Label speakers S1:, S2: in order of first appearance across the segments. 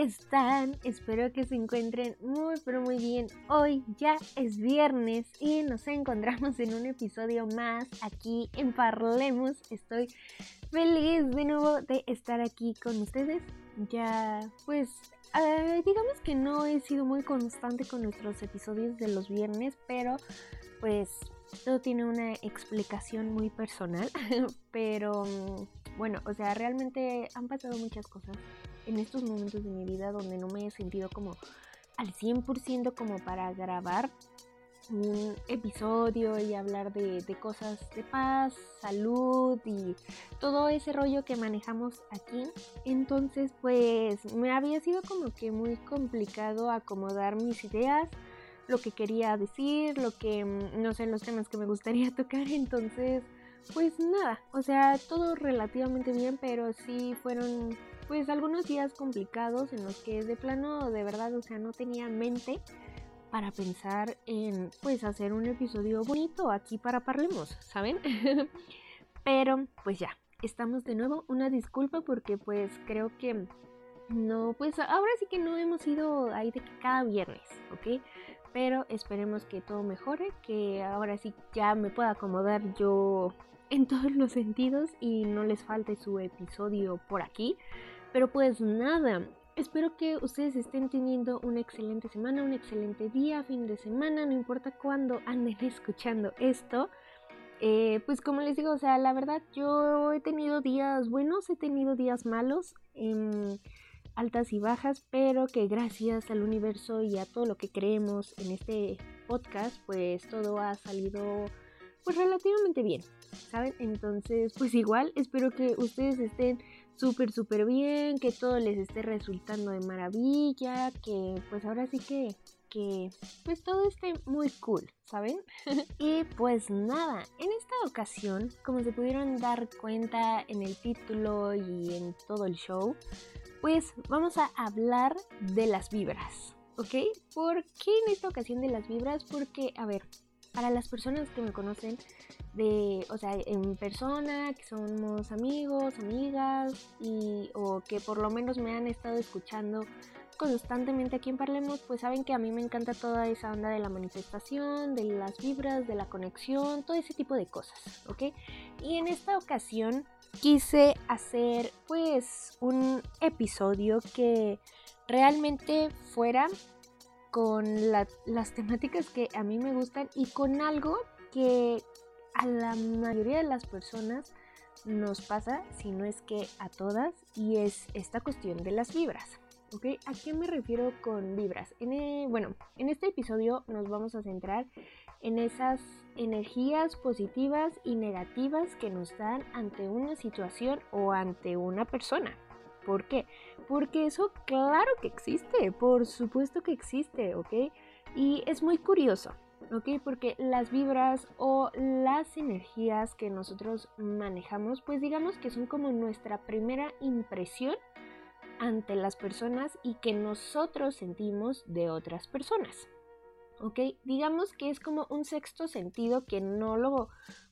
S1: Están? Espero que se encuentren muy, pero muy bien. Hoy ya es viernes y nos encontramos en un episodio más aquí en Parlemos. Estoy feliz de nuevo de estar aquí con ustedes. Ya, pues, eh, digamos que no he sido muy constante con nuestros episodios de los viernes, pero pues todo tiene una explicación muy personal, pero bueno, o sea, realmente han pasado muchas cosas en estos momentos de mi vida donde no me he sentido como al 100% como para grabar un episodio y hablar de, de, cosas de paz, salud y todo ese rollo que manejamos aquí. Entonces, pues me había sido como que muy complicado acomodar mis ideas, lo que quería decir, lo que, no sé, los temas que me gustaría tocar. Entonces, pues nada, o sea, todo relativamente bien, pero sí fueron pues algunos días complicados en los que de plano, de verdad, o sea, no tenía mente para pensar en pues hacer un episodio bonito aquí para Parlemos, ¿saben? pero pues ya, estamos de nuevo, una disculpa porque pues creo que no, pues ahora sí que no hemos ido ahí de que cada viernes, ¿ok? Pero esperemos que todo mejore, que ahora sí ya me pueda acomodar yo en todos los sentidos y no les falte su episodio por aquí. Pero pues nada, espero que ustedes estén teniendo una excelente semana, un excelente día, fin de semana, no importa cuándo anden escuchando esto. Eh, pues como les digo, o sea, la verdad yo he tenido días buenos, he tenido días malos, eh, altas y bajas, pero que gracias al universo y a todo lo que creemos en este podcast, pues todo ha salido pues relativamente bien, ¿saben? Entonces, pues igual espero que ustedes estén súper, súper bien, que todo les esté resultando de maravilla, que pues ahora sí que, que pues todo esté muy cool, ¿saben? y pues nada, en esta ocasión, como se pudieron dar cuenta en el título y en todo el show, pues vamos a hablar de las vibras, ¿ok? ¿Por qué en esta ocasión de las vibras? Porque, a ver, para las personas que me conocen de, o sea, en persona, que somos amigos, amigas y o que por lo menos me han estado escuchando constantemente aquí en Parlemos, pues saben que a mí me encanta toda esa onda de la manifestación, de las vibras, de la conexión, todo ese tipo de cosas, ¿ok? Y en esta ocasión quise hacer pues un episodio que realmente fuera con las temáticas que a mí me gustan y con algo que a la mayoría de las personas nos pasa, si no es que a todas, y es esta cuestión de las vibras. ¿Ok? ¿A qué me refiero con vibras? Eh, bueno, en este episodio nos vamos a centrar en esas energías positivas y negativas que nos dan ante una situación o ante una persona. ¿Por qué? Porque eso claro que existe, por supuesto que existe, ¿ok? Y es muy curioso, ¿ok? Porque las vibras o las energías que nosotros manejamos, pues digamos que son como nuestra primera impresión ante las personas y que nosotros sentimos de otras personas. ¿Ok? Digamos que es como un sexto sentido que no lo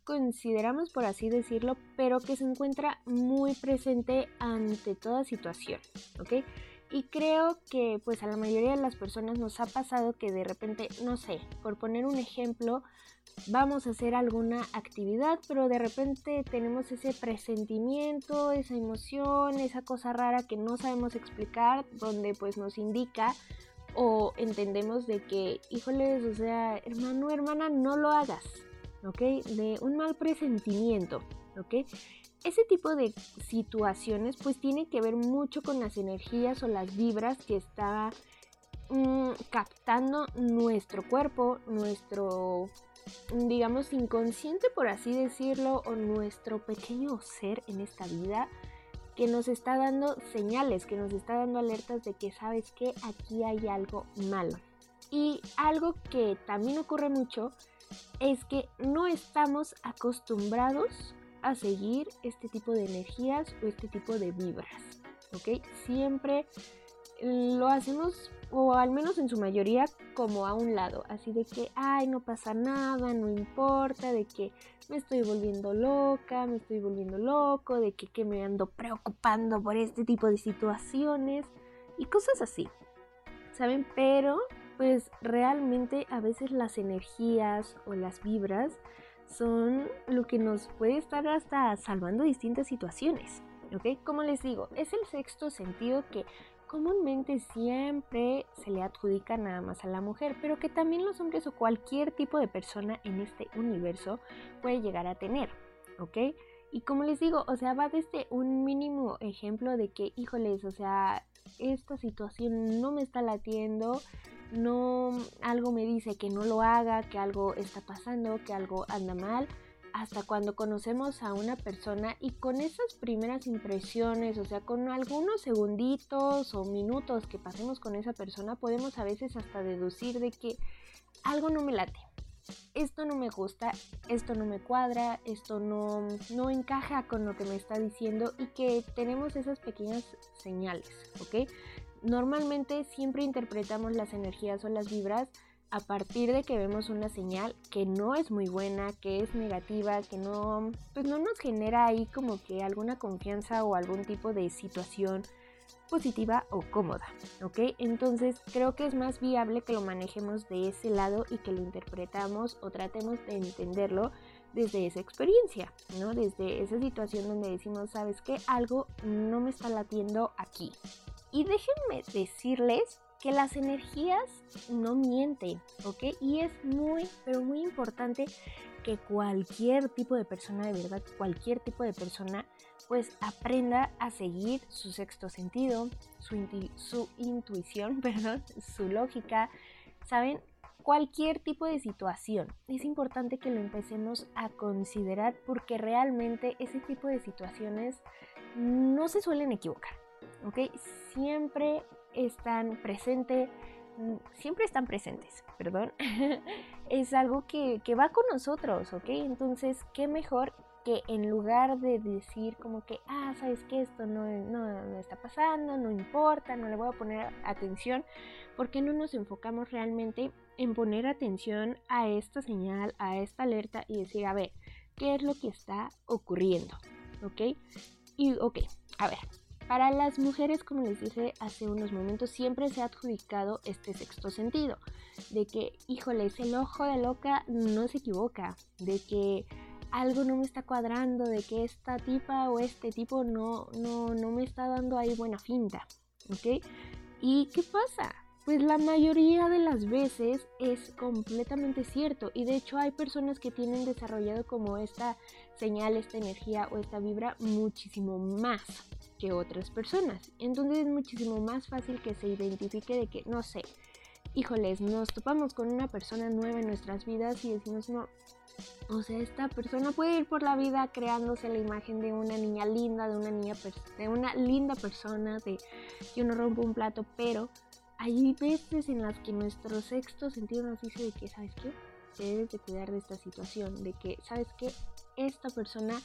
S1: consideramos, por así decirlo, pero que se encuentra muy presente ante toda situación, ¿ok? Y creo que pues a la mayoría de las personas nos ha pasado que de repente, no sé, por poner un ejemplo, vamos a hacer alguna actividad, pero de repente tenemos ese presentimiento, esa emoción, esa cosa rara que no sabemos explicar, donde pues nos indica o entendemos de que, híjoles, o sea, hermano, hermana, no lo hagas, ¿ok? De un mal presentimiento, ¿ok? Ese tipo de situaciones pues tiene que ver mucho con las energías o las vibras que está mmm, captando nuestro cuerpo, nuestro, digamos, inconsciente por así decirlo, o nuestro pequeño ser en esta vida que nos está dando señales, que nos está dando alertas de que sabes que aquí hay algo malo. Y algo que también ocurre mucho es que no estamos acostumbrados a seguir este tipo de energías o este tipo de vibras, ¿ok? Siempre lo hacemos, o al menos en su mayoría, como a un lado, así de que, ay, no pasa nada, no importa, de que me estoy volviendo loca, me estoy volviendo loco, de que, que me ando preocupando por este tipo de situaciones y cosas así, ¿saben? Pero pues realmente a veces las energías o las vibras son lo que nos puede estar hasta salvando distintas situaciones. ¿Ok? Como les digo, es el sexto sentido que comúnmente siempre se le adjudica nada más a la mujer, pero que también los hombres o cualquier tipo de persona en este universo puede llegar a tener, ¿ok? Y como les digo, o sea, va desde un mínimo ejemplo de que, híjoles, o sea, esta situación no me está latiendo, no algo me dice que no lo haga, que algo está pasando, que algo anda mal, hasta cuando conocemos a una persona y con esas primeras impresiones, o sea, con algunos segunditos o minutos que pasemos con esa persona, podemos a veces hasta deducir de que algo no me late. Esto no me gusta, esto no me cuadra, esto no, no encaja con lo que me está diciendo y que tenemos esas pequeñas señales, ¿ok? Normalmente siempre interpretamos las energías o las vibras a partir de que vemos una señal que no es muy buena, que es negativa, que no, pues no nos genera ahí como que alguna confianza o algún tipo de situación positiva o cómoda, ¿ok? Entonces creo que es más viable que lo manejemos de ese lado y que lo interpretamos o tratemos de entenderlo desde esa experiencia, ¿no? Desde esa situación donde decimos, ¿sabes qué? Algo no me está latiendo aquí, y déjenme decirles que las energías no mienten, ¿ok? Y es muy, pero muy importante que cualquier tipo de persona, de verdad, cualquier tipo de persona, pues aprenda a seguir su sexto sentido, su, intuición, perdón, su lógica, ¿saben? Cualquier tipo de situación. Es importante que lo empecemos a considerar porque realmente ese tipo de situaciones no se suelen equivocar. ¿Ok? Siempre están presentes, mm, siempre están presentes, perdón. es algo que, va con nosotros, ¿ok? Entonces, ¿qué mejor que en lugar de decir como que, ah, sabes que esto no, no, está pasando, no importa, no le voy a poner atención, ¿por qué no nos enfocamos realmente en poner atención a esta señal, a esta alerta y decir, a ver, ¿qué es lo que está ocurriendo? ¿Ok? Y, ok, a ver, para las mujeres, como les dije hace unos momentos, siempre se ha adjudicado este sexto sentido, de que, híjole, el ojo de loca no se equivoca, de que algo no me está cuadrando, de que esta tipa o este tipo no, no, no me está dando ahí buena finta, ¿ok? ¿Y qué pasa? Pues la mayoría de las veces es completamente cierto y de hecho hay personas que tienen desarrollado como esta señal, esta energía o esta vibra muchísimo más que otras personas. Entonces es muchísimo más fácil que se identifique de que, no sé, híjoles, nos topamos con una persona nueva en nuestras vidas y decimos, no, o sea, esta persona puede ir por la vida creándose la imagen de una niña linda, de una niña, de una linda persona, de yo no rompo un plato, pero hay veces en las que nuestro sexto sentido nos dice de que, ¿sabes qué? Debes de cuidar de esta situación, de que, ¿sabes qué? esta persona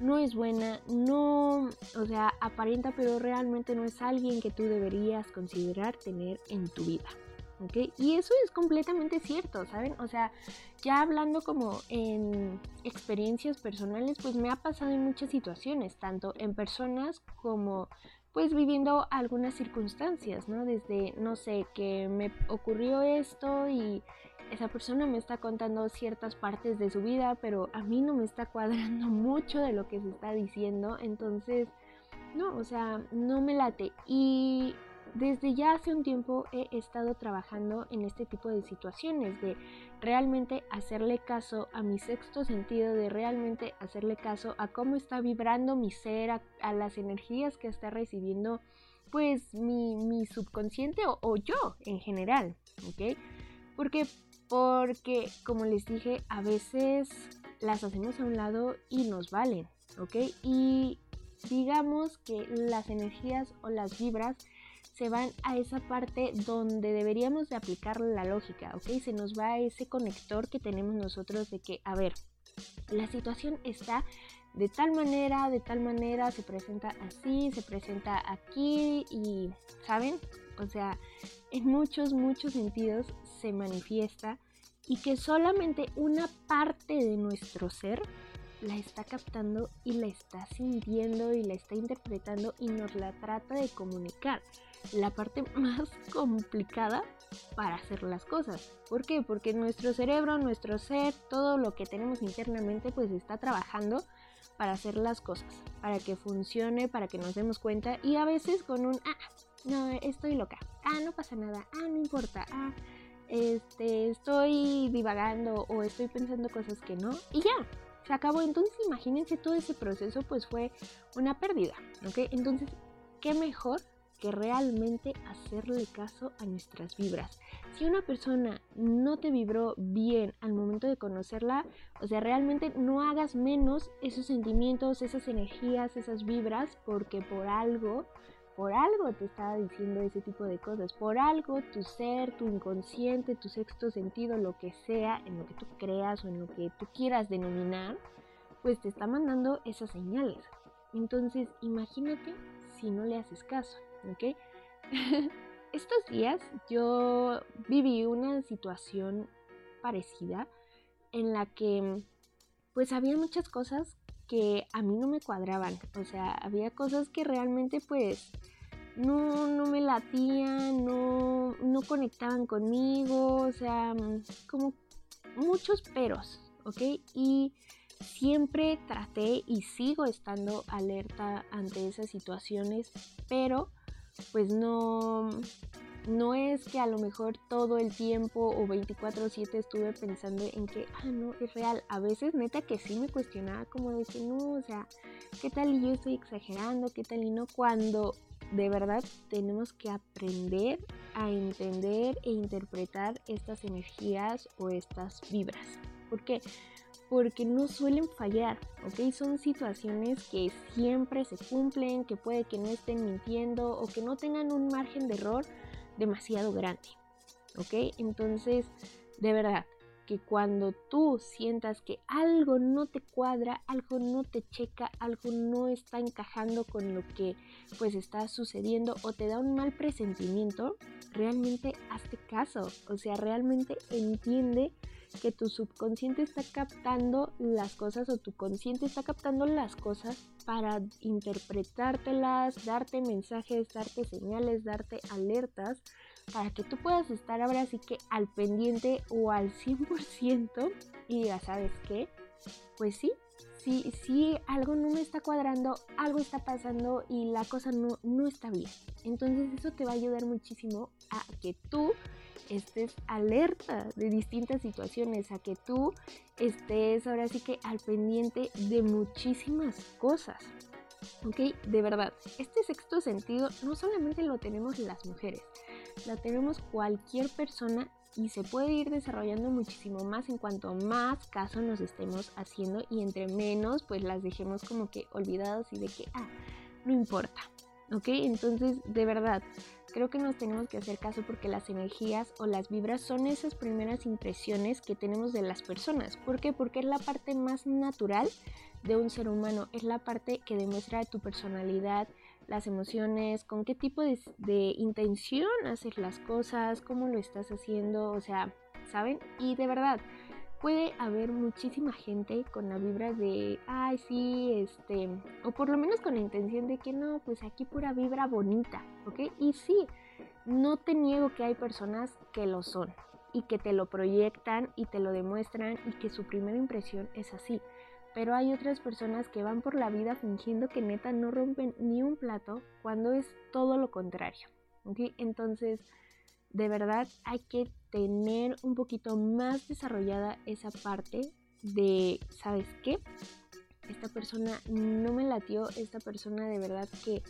S1: no es buena, no, o sea, aparenta, pero realmente no es alguien que tú deberías considerar tener en tu vida. ¿ok? Y eso es completamente cierto, ¿saben? O sea, ya hablando como en experiencias personales, pues me ha pasado en muchas situaciones, tanto en personas como pues viviendo algunas circunstancias, ¿no? Desde, no sé, que me ocurrió esto y esa persona me está contando ciertas partes de su vida, pero a mí no me está cuadrando mucho de lo que se está diciendo, entonces, no, o sea, no me late. Y desde ya hace un tiempo he estado trabajando en este tipo de situaciones, de realmente hacerle caso a mi sexto sentido, de realmente hacerle caso a cómo está vibrando mi ser, a, las energías que está recibiendo pues mi, mi subconsciente o, o, yo en general, ¿ok? Porque porque, como les dije, a veces las hacemos a un lado y nos valen, ¿ok? Y digamos que las energías o las vibras se van a esa parte donde deberíamos de aplicar la lógica, ¿ok? Se nos va ese conector que tenemos nosotros de que, a ver, la situación está de tal manera, de tal manera, se presenta así, se presenta aquí y, ¿saben? O sea, en muchos, muchos sentidos se manifiesta y que solamente una parte de nuestro ser la está captando y la está sintiendo y la está interpretando y nos la trata de comunicar. La parte más complicada para hacer las cosas. ¿Por qué? Porque nuestro cerebro, nuestro ser, todo lo que tenemos internamente pues está trabajando para hacer las cosas, para que funcione, para que nos demos cuenta y a veces con un, ah, no, estoy loca, ah, no pasa nada, ah, no importa, ah, este, estoy divagando o estoy pensando cosas que no y ya, se acabó. Entonces imagínense todo ese proceso pues fue una pérdida, ¿ok? Entonces, ¿qué mejor que realmente hacerle caso a nuestras vibras. Si una persona no te vibró bien al momento de conocerla, o sea, realmente no hagas menos esos sentimientos, esas energías, esas vibras, porque por algo, por algo te estaba diciendo ese tipo de cosas, por algo tu ser, tu inconsciente, tu sexto sentido, lo que sea, en lo que tú creas o en lo que tú quieras denominar, pues te está mandando esas señales. Entonces, imagínate si no le haces caso. ¿Ok? Estos días yo viví una situación parecida en la que pues había muchas cosas que a mí no me cuadraban, o sea, había cosas que realmente pues no, no me latían, no, no conectaban conmigo, o sea, como muchos peros, ¿ok? Y siempre traté y sigo estando alerta ante esas situaciones, pero pues no, no es que a lo mejor todo el tiempo o 24/7 estuve pensando en que, ah, no, es real. A veces neta que sí me cuestionaba como de que no, o sea, ¿qué tal y yo estoy exagerando? ¿Qué tal y no? Cuando de verdad tenemos que aprender a entender e interpretar estas energías o estas vibras. ¿Por qué? Porque no suelen fallar, ¿ok? Son situaciones que siempre se cumplen, que puede que no estén mintiendo o que no tengan un margen de error demasiado grande, ¿ok? Entonces, de verdad, que cuando tú sientas que algo no te cuadra, algo no te checa, algo no está encajando con lo que pues está sucediendo o te da un mal presentimiento, realmente hazte caso, o sea, realmente entiende que tu subconsciente está captando las cosas o tu consciente está captando las cosas para interpretártelas, darte mensajes, darte señales, darte alertas, para que tú puedas estar ahora sí que al pendiente o al 100% y ya sabes qué, pues sí, si, si algo no me está cuadrando, algo está pasando y la cosa no, no está bien. Entonces eso te va a ayudar muchísimo a que tú estés alerta de distintas situaciones, a que tú estés ahora sí que al pendiente de muchísimas cosas. ¿Ok? De verdad, este sexto sentido no solamente lo tenemos las mujeres, lo tenemos cualquier persona y se puede ir desarrollando muchísimo más en cuanto más caso nos estemos haciendo y entre menos pues las dejemos como que olvidadas y de que, ah, no importa. ¿Ok? Entonces, de verdad, Creo que nos tenemos que hacer caso porque las energías o las vibras son esas primeras impresiones que tenemos de las personas. ¿Por qué? Porque es la parte más natural de un ser humano, es la parte que demuestra tu personalidad, las emociones, con qué tipo de, intención haces las cosas, cómo lo estás haciendo, o sea, ¿saben? Y de verdad, puede haber muchísima gente con la vibra de, ay, sí, este, o por lo menos con la intención de que no, pues aquí pura vibra bonita, ¿ok? Y sí, no te niego que hay personas que lo son y que te lo proyectan y te lo demuestran y que su primera impresión es así. Pero hay otras personas que van por la vida fingiendo que neta no rompen ni un plato cuando es todo lo contrario. ¿ok? Entonces, de verdad hay que tener un poquito más desarrollada esa parte de, ¿sabes qué? Esta persona no me latió, esta persona de verdad que,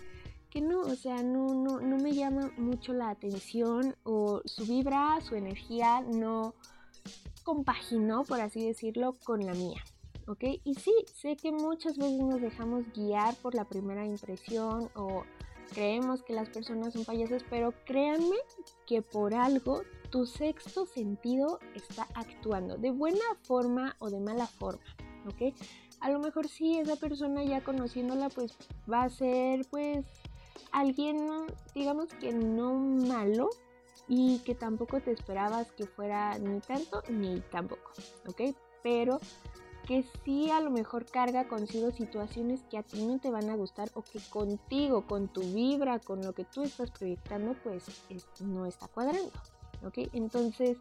S1: que no, o sea, no, no, no me llama mucho la atención o su vibra, su energía no compaginó, por así decirlo, con la mía. ¿ok? Y sí, sé que muchas veces nos dejamos guiar por la primera impresión o creemos que las personas son payasas, pero créanme que por algo tu sexto sentido está actuando, de buena forma o de mala forma, ¿ok? A lo mejor sí, esa persona ya conociéndola, pues va a ser pues alguien, digamos que no malo y que tampoco te esperabas que fuera ni tanto ni tampoco, ¿ok? Pero que sí a lo mejor carga consigo situaciones que a ti no te van a gustar o que contigo, con tu vibra, con lo que tú estás proyectando, pues no está cuadrando, ¿ok? Entonces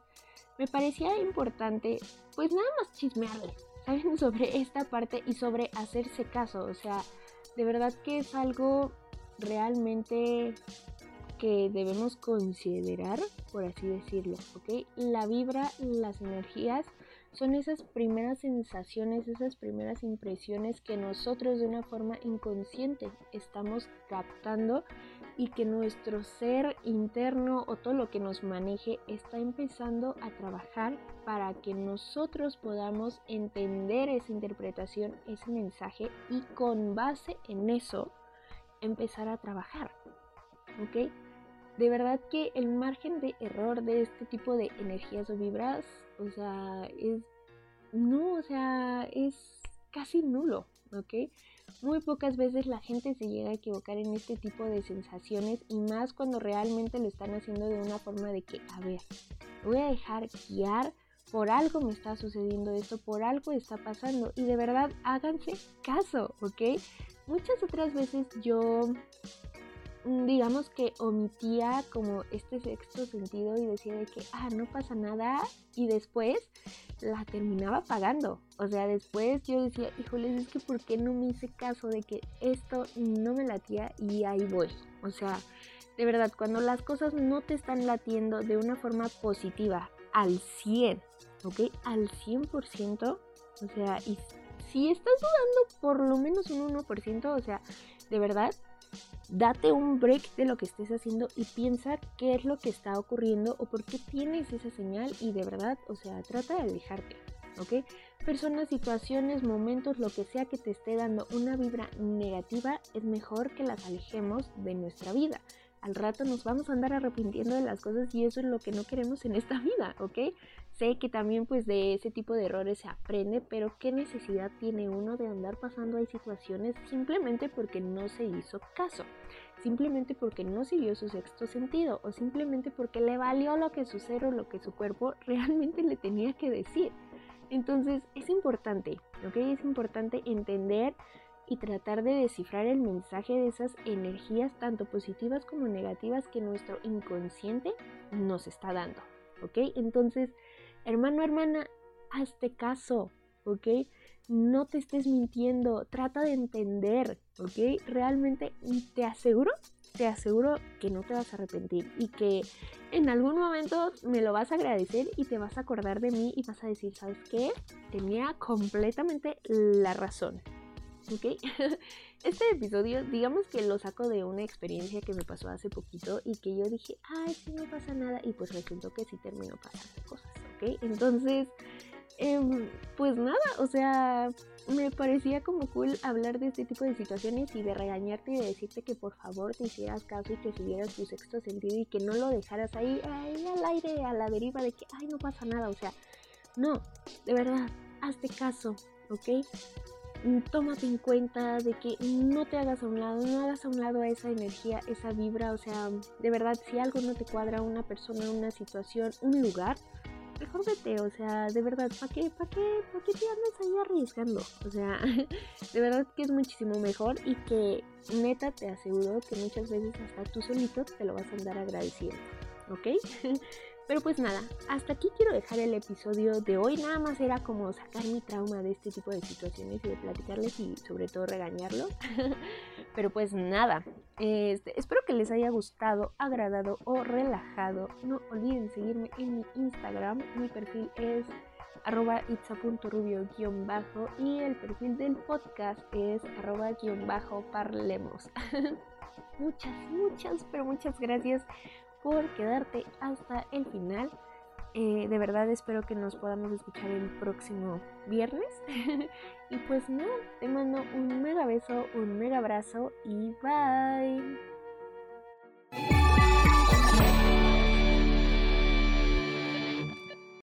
S1: me parecía importante pues nada más chismearle, ¿saben? Sobre esta parte y sobre hacerse caso, o sea, de verdad que es algo realmente que debemos considerar, por así decirlo, ¿ok? La vibra, las energías son esas primeras sensaciones, esas primeras impresiones que nosotros de una forma inconsciente estamos captando y que nuestro ser interno o todo lo que nos maneje está empezando a trabajar para que nosotros podamos entender esa interpretación, ese mensaje y con base en eso empezar a trabajar. ¿Ok? De verdad que el margen de error de este tipo de energías o vibras o sea, es, no, o sea, es casi nulo, ¿ok? Muy pocas veces la gente se llega a equivocar en este tipo de sensaciones y más cuando realmente lo están haciendo de una forma de que, a ver, voy a dejar guiar, por algo me está sucediendo esto, por algo está pasando y de verdad háganse caso, ¿ok? Muchas otras veces yo digamos que omitía como este sexto sentido y decía de que, ah, no pasa nada y después la terminaba pagando. O sea, después yo decía, híjoles, es que ¿por qué no me hice caso de que esto no me latía y ahí voy? O sea, de verdad, cuando las cosas no te están latiendo de una forma positiva al 100, ¿ok? Al 100%, o sea, y si estás dudando por lo menos un 1%, o sea, de verdad, date un break de lo que estés haciendo y piensa qué es lo que está ocurriendo o por qué tienes esa señal y de verdad, o sea, trata de alejarte, ¿ok? Personas, situaciones, momentos, lo que sea que te esté dando una vibra negativa, es mejor que las alejemos de nuestra vida al rato nos vamos a andar arrepintiendo de las cosas y eso es lo que no queremos en esta vida, ¿ok? Sé que también pues de ese tipo de errores se aprende, pero ¿qué necesidad tiene uno de andar pasando ahí situaciones simplemente porque no se hizo caso? Simplemente porque no siguió su sexto sentido o simplemente porque le valió lo que su ser o lo que su cuerpo realmente le tenía que decir. Entonces es importante, ¿ok? Es importante entender y tratar de descifrar el mensaje de esas energías tanto positivas como negativas que nuestro inconsciente nos está dando, ¿ok? Entonces, hermano, hermana, hazte caso, ¿ok? No te estés mintiendo, trata de entender, ¿ok? Realmente te aseguro, te aseguro que no te vas a arrepentir y que en algún momento me lo vas a agradecer y te vas a acordar de mí y vas a decir, ¿sabes qué? Tenía completamente la razón, ¿ok? Este episodio, digamos que lo saco de una experiencia que me pasó hace poquito y que yo dije, ay, sí, no pasa nada, y pues resultó que sí terminó pasando cosas, ¿ok? Entonces, em, pues nada, o sea, me parecía como cool hablar de este tipo de situaciones y de regañarte y de decirte que por favor te hicieras caso y que siguieras tu sexto sentido y que no lo dejaras ahí, ahí al aire, a la deriva de que, ay, no pasa nada, o sea, no, de verdad, hazte caso, ¿ok? Tómate en cuenta de que no te hagas a un lado, no hagas a un lado a esa energía, esa vibra, o sea, de verdad, si algo no te cuadra, una persona, una situación, un lugar, mejor vete, o sea, de verdad, ¿para qué, para qué, para qué te andas ahí arriesgando? O sea, de verdad que es muchísimo mejor y que neta te aseguro que muchas veces hasta tú solito te lo vas a andar agradeciendo, ¿ok? Pero pues nada, hasta aquí quiero dejar el episodio de hoy. Nada más era como sacar mi trauma de este tipo de situaciones y de platicarles y sobre todo regañarlo. Pero pues nada, este, espero que les haya gustado, agradado o relajado. No olviden seguirme en mi Instagram. Mi perfil es arroba itza.rubio-bajo y el perfil del podcast es arroba-bajo parlemos. muchas, muchas, pero muchas gracias por quedarte hasta el final. Eh, de verdad espero que nos podamos escuchar el próximo viernes. y pues no, te mando un mega beso, un mega abrazo y bye.